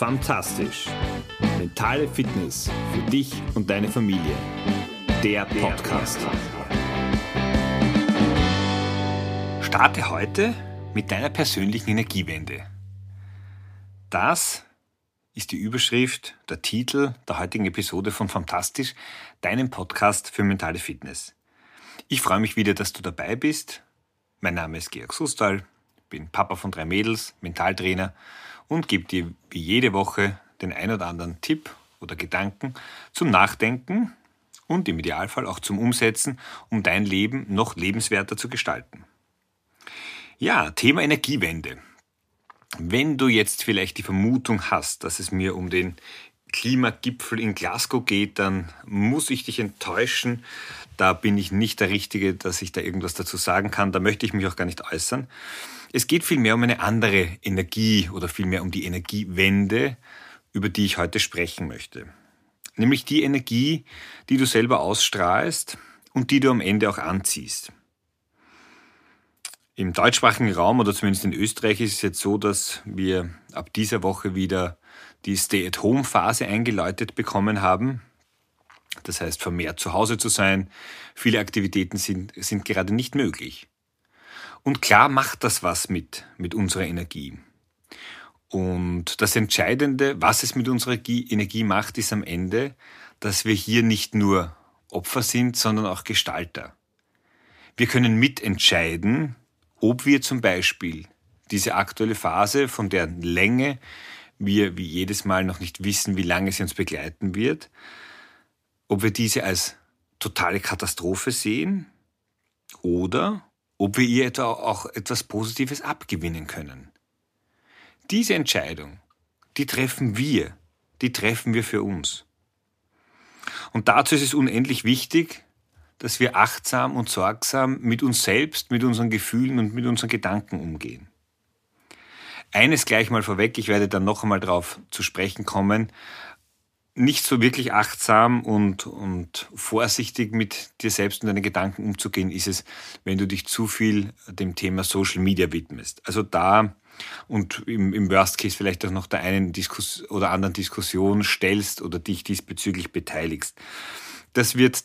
Fantastisch. Mentale Fitness für dich und deine Familie. Der Podcast. Starte heute mit deiner persönlichen Energiewende. Das ist die Überschrift, der Titel der heutigen Episode von Fantastisch, deinem Podcast für mentale Fitness. Ich freue mich wieder, dass du dabei bist. Mein Name ist Georg Sustal, bin Papa von drei Mädels, Mentaltrainer und gebe dir wie jede Woche den ein oder anderen Tipp oder Gedanken zum Nachdenken und im Idealfall auch zum Umsetzen, um dein Leben noch lebenswerter zu gestalten. Ja, Thema Energiewende. Wenn du jetzt vielleicht die Vermutung hast, dass es mir um den Klimagipfel in Glasgow geht, dann muss ich dich enttäuschen. Da bin ich nicht der Richtige, dass ich da irgendwas dazu sagen kann. Da möchte ich mich auch gar nicht äußern. Es geht vielmehr um eine andere Energie oder vielmehr um die Energiewende, über die ich heute sprechen möchte. Nämlich die Energie, die du selber ausstrahlst und die du am Ende auch anziehst. Im deutschsprachigen Raum oder zumindest in Österreich ist es jetzt so, dass wir ab dieser Woche wieder die Stay-at-Home-Phase eingeläutet bekommen haben. Das heißt, vermehrt zu Hause zu sein. Viele Aktivitäten sind, sind gerade nicht möglich. Und klar macht das was mit, mit unserer Energie. Und das Entscheidende, was es mit unserer Energie macht, ist am Ende, dass wir hier nicht nur Opfer sind, sondern auch Gestalter. Wir können mitentscheiden, ob wir zum Beispiel diese aktuelle Phase, von deren Länge wir wie jedes Mal noch nicht wissen, wie lange sie uns begleiten wird, ob wir diese als totale Katastrophe sehen oder ob wir ihr etwa auch etwas Positives abgewinnen können. Diese Entscheidung, die treffen wir, die treffen wir für uns. Und dazu ist es unendlich wichtig, dass wir achtsam und sorgsam mit uns selbst, mit unseren Gefühlen und mit unseren Gedanken umgehen. Eines gleich mal vorweg, ich werde dann noch einmal darauf zu sprechen kommen, nicht so wirklich achtsam und, und vorsichtig mit dir selbst und deinen Gedanken umzugehen, ist es, wenn du dich zu viel dem Thema Social Media widmest. Also da und im, im Worst Case vielleicht auch noch der einen Diskus oder anderen Diskussion stellst oder dich diesbezüglich beteiligst. Das wird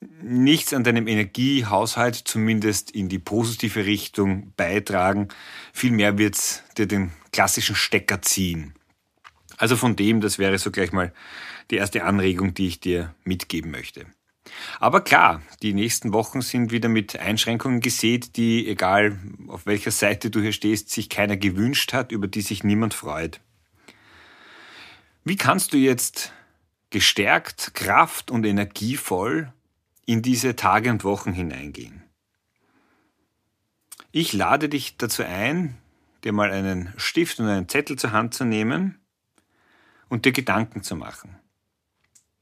nichts an deinem Energiehaushalt zumindest in die positive Richtung beitragen. Vielmehr wird es dir den klassischen Stecker ziehen. Also von dem, das wäre so gleich mal die erste Anregung, die ich dir mitgeben möchte. Aber klar, die nächsten Wochen sind wieder mit Einschränkungen gesät, die, egal auf welcher Seite du hier stehst, sich keiner gewünscht hat, über die sich niemand freut. Wie kannst du jetzt gestärkt, kraft- und energievoll in diese Tage und Wochen hineingehen? Ich lade dich dazu ein, dir mal einen Stift und einen Zettel zur Hand zu nehmen und dir Gedanken zu machen.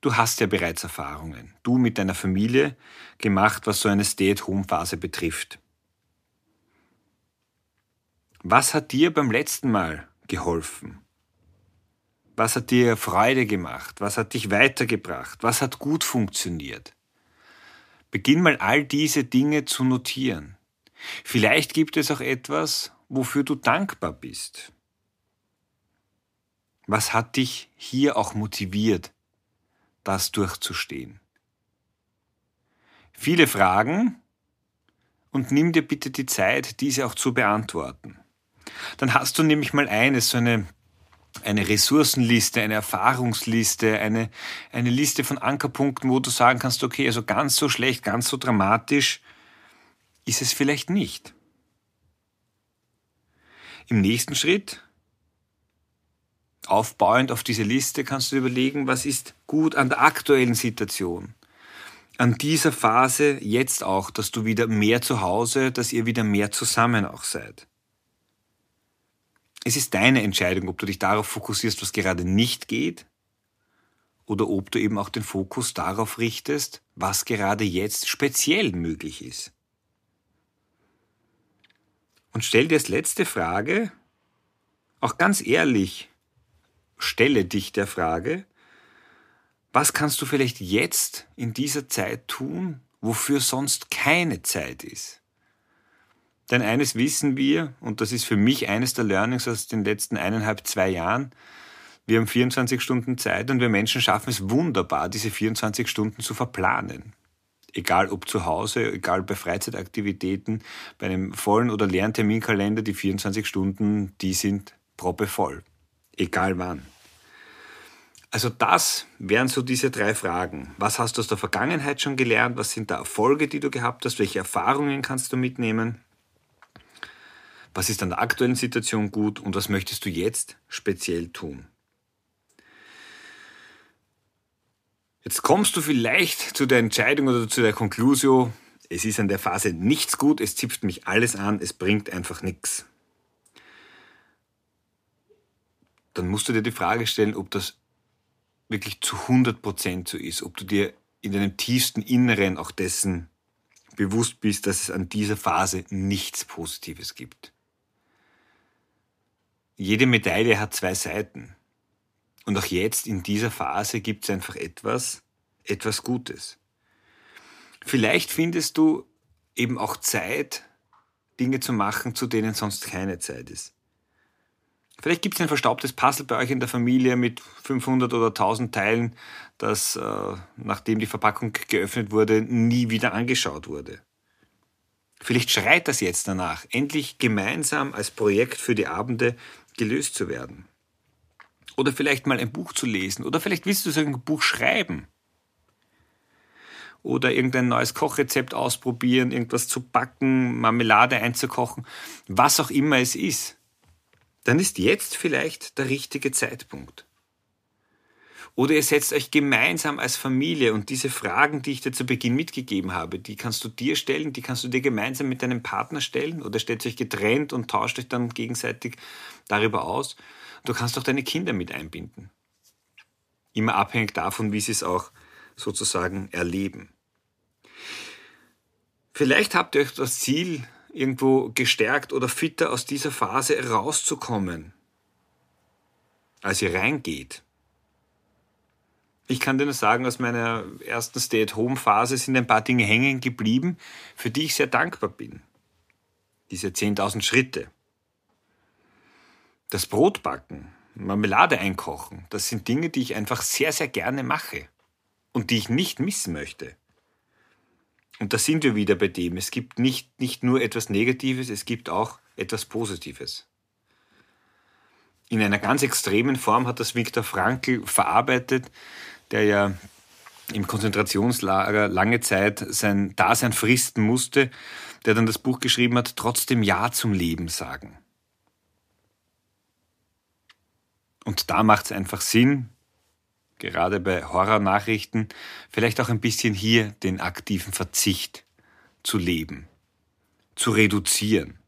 Du hast ja bereits Erfahrungen, du mit deiner Familie gemacht, was so eine Stay-at-Home-Phase betrifft. Was hat dir beim letzten Mal geholfen? Was hat dir Freude gemacht? Was hat dich weitergebracht? Was hat gut funktioniert? Beginn mal all diese Dinge zu notieren. Vielleicht gibt es auch etwas, wofür du dankbar bist. Was hat dich hier auch motiviert, das durchzustehen? Viele Fragen und nimm dir bitte die Zeit, diese auch zu beantworten. Dann hast du nämlich mal eines, so eine, eine Ressourcenliste, eine Erfahrungsliste, eine, eine Liste von Ankerpunkten, wo du sagen kannst, okay, also ganz so schlecht, ganz so dramatisch ist es vielleicht nicht. Im nächsten Schritt Aufbauend auf diese Liste kannst du überlegen, was ist gut an der aktuellen Situation. An dieser Phase jetzt auch, dass du wieder mehr zu Hause, dass ihr wieder mehr zusammen auch seid. Es ist deine Entscheidung, ob du dich darauf fokussierst, was gerade nicht geht, oder ob du eben auch den Fokus darauf richtest, was gerade jetzt speziell möglich ist. Und stell dir als letzte Frage, auch ganz ehrlich, stelle dich der Frage, was kannst du vielleicht jetzt in dieser Zeit tun, wofür sonst keine Zeit ist? Denn eines wissen wir, und das ist für mich eines der Learnings aus den letzten eineinhalb, zwei Jahren, Wir haben 24 Stunden Zeit und wir Menschen schaffen es wunderbar, diese 24 Stunden zu verplanen. Egal ob zu Hause, egal bei Freizeitaktivitäten, bei einem vollen oder leeren Terminkalender, die 24 Stunden, die sind proppevoll. Egal wann. Also das wären so diese drei Fragen. Was hast du aus der Vergangenheit schon gelernt? Was sind da Erfolge, die du gehabt hast? Welche Erfahrungen kannst du mitnehmen? Was ist an der aktuellen Situation gut und was möchtest du jetzt speziell tun? Jetzt kommst du vielleicht zu der Entscheidung oder zu der Konklusion, es ist an der Phase nichts gut, es zipft mich alles an, es bringt einfach nichts. Dann musst du dir die Frage stellen, ob das wirklich zu 100% so ist, ob du dir in deinem tiefsten Inneren auch dessen bewusst bist, dass es an dieser Phase nichts Positives gibt. Jede Medaille hat zwei Seiten. Und auch jetzt in dieser Phase gibt es einfach etwas, etwas Gutes. Vielleicht findest du eben auch Zeit, Dinge zu machen, zu denen sonst keine Zeit ist. Vielleicht gibt es ein verstaubtes Puzzle bei euch in der Familie mit 500 oder 1000 Teilen, das, äh, nachdem die Verpackung geöffnet wurde, nie wieder angeschaut wurde. Vielleicht schreit das jetzt danach, endlich gemeinsam als Projekt für die Abende gelöst zu werden. Oder vielleicht mal ein Buch zu lesen. Oder vielleicht willst du so ein Buch schreiben. Oder irgendein neues Kochrezept ausprobieren, irgendwas zu backen, Marmelade einzukochen, was auch immer es ist. Dann ist jetzt vielleicht der richtige Zeitpunkt. Oder ihr setzt euch gemeinsam als Familie und diese Fragen, die ich dir zu Beginn mitgegeben habe, die kannst du dir stellen, die kannst du dir gemeinsam mit deinem Partner stellen oder stellt euch getrennt und tauscht euch dann gegenseitig darüber aus. Du kannst auch deine Kinder mit einbinden. Immer abhängig davon, wie sie es auch sozusagen erleben. Vielleicht habt ihr euch das Ziel, irgendwo gestärkt oder fitter aus dieser Phase rauszukommen, als ihr reingeht. Ich kann dir nur sagen, aus meiner ersten Stay-at-Home-Phase sind ein paar Dinge hängen geblieben, für die ich sehr dankbar bin. Diese 10.000 Schritte, das Brotbacken, Marmelade einkochen, das sind Dinge, die ich einfach sehr, sehr gerne mache und die ich nicht missen möchte. Und da sind wir wieder bei dem. Es gibt nicht, nicht nur etwas Negatives, es gibt auch etwas Positives. In einer ganz extremen Form hat das Viktor Frankl verarbeitet, der ja im Konzentrationslager lange Zeit sein Dasein fristen musste, der dann das Buch geschrieben hat, trotzdem Ja zum Leben sagen. Und da macht es einfach Sinn, gerade bei Horrornachrichten, vielleicht auch ein bisschen hier den aktiven Verzicht zu leben, zu reduzieren.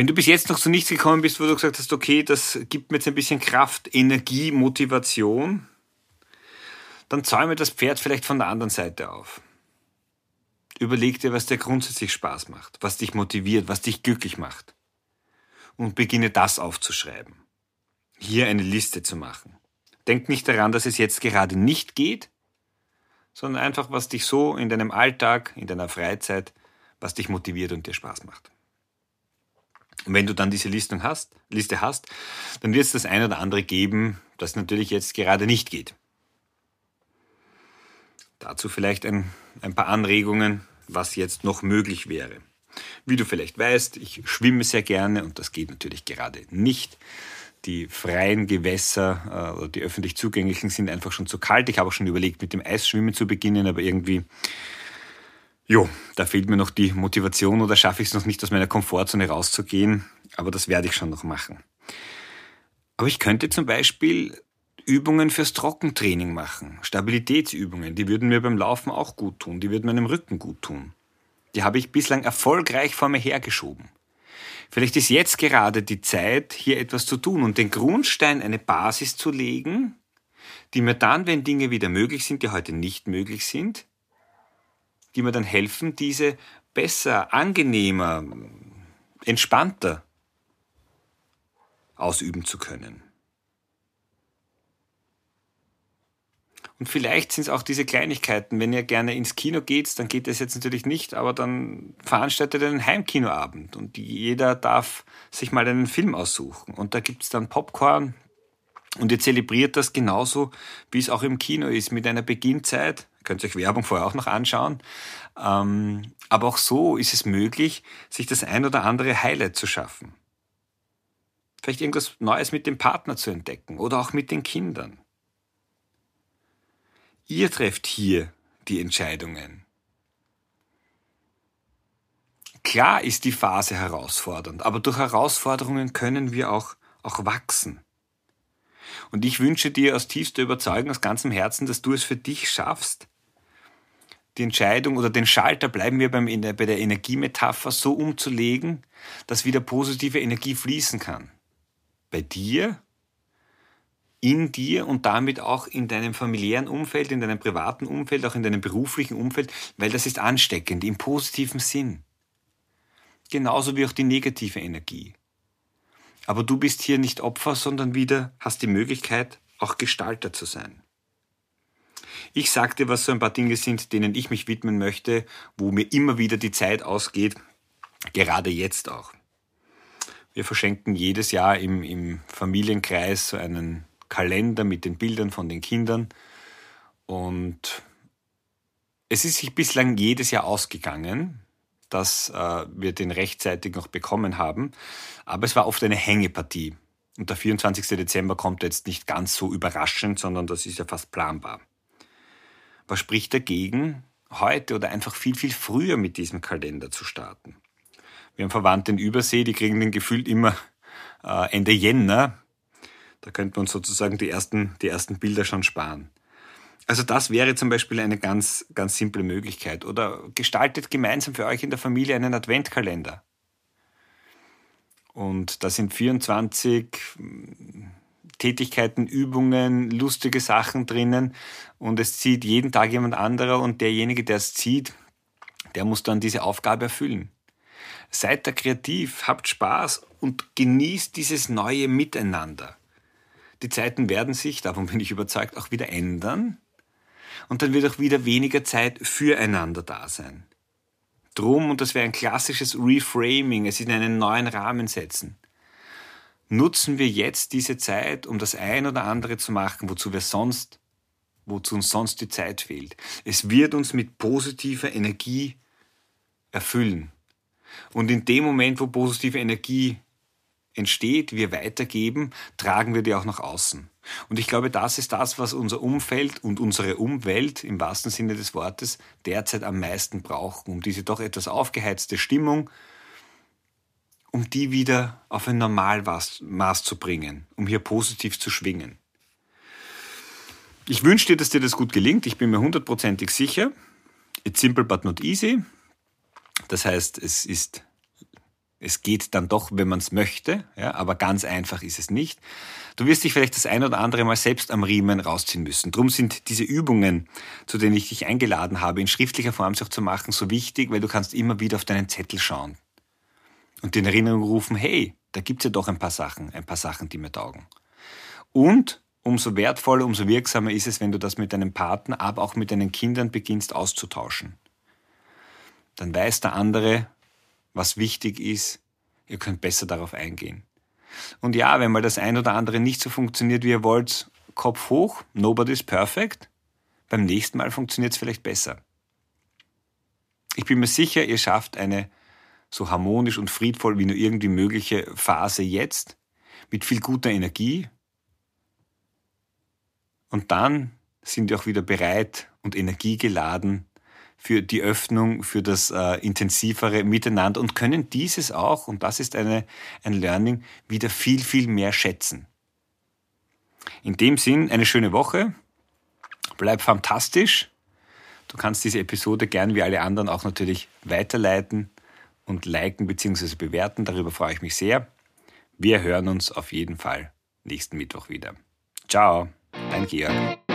Wenn du bis jetzt noch zu nichts gekommen bist, wo du gesagt hast, okay, das gibt mir jetzt ein bisschen Kraft, Energie, Motivation, dann zäume das Pferd vielleicht von der anderen Seite auf. Überleg dir, was dir grundsätzlich Spaß macht, was dich motiviert, was dich glücklich macht und beginne das aufzuschreiben. Hier eine Liste zu machen. Denk nicht daran, dass es jetzt gerade nicht geht, sondern einfach, was dich so in deinem Alltag, in deiner Freizeit, was dich motiviert und dir Spaß macht. Und wenn du dann diese Listung hast, Liste hast, dann wird es das eine oder andere geben, das natürlich jetzt gerade nicht geht. Dazu vielleicht ein, ein paar Anregungen, was jetzt noch möglich wäre. Wie du vielleicht weißt, ich schwimme sehr gerne und das geht natürlich gerade nicht. Die freien Gewässer äh, oder die öffentlich zugänglichen sind einfach schon zu kalt. Ich habe auch schon überlegt, mit dem Eisschwimmen zu beginnen, aber irgendwie, jo, da fehlt mir noch die Motivation oder schaffe ich es noch nicht, aus meiner Komfortzone rauszugehen. Aber das werde ich schon noch machen. Aber ich könnte zum Beispiel Übungen fürs Trockentraining machen, Stabilitätsübungen, die würden mir beim Laufen auch gut tun, die würden meinem Rücken gut tun. Die habe ich bislang erfolgreich vor mir hergeschoben. Vielleicht ist jetzt gerade die Zeit, hier etwas zu tun und den Grundstein, eine Basis zu legen, die mir dann, wenn Dinge wieder möglich sind, die heute nicht möglich sind, die mir dann helfen, diese besser, angenehmer, entspannter ausüben zu können. Und vielleicht sind es auch diese Kleinigkeiten. Wenn ihr gerne ins Kino geht, dann geht das jetzt natürlich nicht, aber dann veranstaltet einen Heimkinoabend und jeder darf sich mal einen Film aussuchen. Und da gibt es dann Popcorn und ihr zelebriert das genauso, wie es auch im Kino ist, mit einer Beginnzeit. Ihr könnt euch Werbung vorher auch noch anschauen. Ähm, aber auch so ist es möglich, sich das ein oder andere Highlight zu schaffen. Vielleicht irgendwas Neues mit dem Partner zu entdecken oder auch mit den Kindern. Ihr trefft hier die Entscheidungen. Klar ist die Phase herausfordernd, aber durch Herausforderungen können wir auch, auch wachsen. Und ich wünsche dir aus tiefster Überzeugung, aus ganzem Herzen, dass du es für dich schaffst, die Entscheidung oder den Schalter, bleiben wir beim, bei der Energiemetapher, so umzulegen, dass wieder positive Energie fließen kann. Bei dir in dir und damit auch in deinem familiären Umfeld, in deinem privaten Umfeld, auch in deinem beruflichen Umfeld, weil das ist ansteckend im positiven Sinn. Genauso wie auch die negative Energie. Aber du bist hier nicht Opfer, sondern wieder hast die Möglichkeit, auch Gestalter zu sein. Ich sagte, was so ein paar Dinge sind, denen ich mich widmen möchte, wo mir immer wieder die Zeit ausgeht, gerade jetzt auch. Wir verschenken jedes Jahr im, im Familienkreis so einen Kalender mit den Bildern von den Kindern. Und es ist sich bislang jedes Jahr ausgegangen, dass äh, wir den rechtzeitig noch bekommen haben. Aber es war oft eine Hängepartie. Und der 24. Dezember kommt jetzt nicht ganz so überraschend, sondern das ist ja fast planbar. Was spricht dagegen, heute oder einfach viel, viel früher mit diesem Kalender zu starten? Wir haben Verwandte in Übersee, die kriegen den gefühlt immer äh, Ende Jänner da könnte man sozusagen die ersten, die ersten Bilder schon sparen. Also das wäre zum Beispiel eine ganz, ganz simple Möglichkeit. Oder gestaltet gemeinsam für euch in der Familie einen Adventkalender. Und da sind 24 hm, Tätigkeiten, Übungen, lustige Sachen drinnen und es zieht jeden Tag jemand anderer und derjenige, der es zieht, der muss dann diese Aufgabe erfüllen. Seid da kreativ, habt Spaß und genießt dieses neue Miteinander. Die Zeiten werden sich, davon bin ich überzeugt, auch wieder ändern. Und dann wird auch wieder weniger Zeit füreinander da sein. Drum, und das wäre ein klassisches Reframing, es in einen neuen Rahmen setzen. Nutzen wir jetzt diese Zeit, um das ein oder andere zu machen, wozu wir sonst, wozu uns sonst die Zeit fehlt. Es wird uns mit positiver Energie erfüllen. Und in dem Moment, wo positive Energie entsteht, wir weitergeben, tragen wir die auch nach außen. Und ich glaube, das ist das, was unser Umfeld und unsere Umwelt im wahrsten Sinne des Wortes derzeit am meisten brauchen, um diese doch etwas aufgeheizte Stimmung, um die wieder auf ein Normalmaß zu bringen, um hier positiv zu schwingen. Ich wünsche dir, dass dir das gut gelingt. Ich bin mir hundertprozentig sicher. It's simple but not easy. Das heißt, es ist es geht dann doch, wenn man es möchte, ja, aber ganz einfach ist es nicht. Du wirst dich vielleicht das ein oder andere Mal selbst am Riemen rausziehen müssen. Drum sind diese Übungen, zu denen ich dich eingeladen habe, in schriftlicher Form auch zu machen, so wichtig, weil du kannst immer wieder auf deinen Zettel schauen und in Erinnerung rufen, hey, da gibt's ja doch ein paar Sachen, ein paar Sachen, die mir taugen. Und umso wertvoller, umso wirksamer ist es, wenn du das mit deinem Partner, aber auch mit deinen Kindern beginnst auszutauschen. Dann weiß der andere, was wichtig ist. Ihr könnt besser darauf eingehen. Und ja, wenn mal das ein oder andere nicht so funktioniert, wie ihr wollt, Kopf hoch, nobody's perfect. Beim nächsten Mal funktioniert es vielleicht besser. Ich bin mir sicher, ihr schafft eine so harmonisch und friedvoll wie nur irgendwie mögliche Phase jetzt, mit viel guter Energie. Und dann sind wir auch wieder bereit und energiegeladen für die Öffnung, für das äh, intensivere Miteinander und können dieses auch, und das ist eine, ein Learning, wieder viel, viel mehr schätzen. In dem Sinn, eine schöne Woche. Bleib fantastisch. Du kannst diese Episode gern wie alle anderen auch natürlich weiterleiten und liken bzw. bewerten. Darüber freue ich mich sehr. Wir hören uns auf jeden Fall nächsten Mittwoch wieder. Ciao, dein Georg.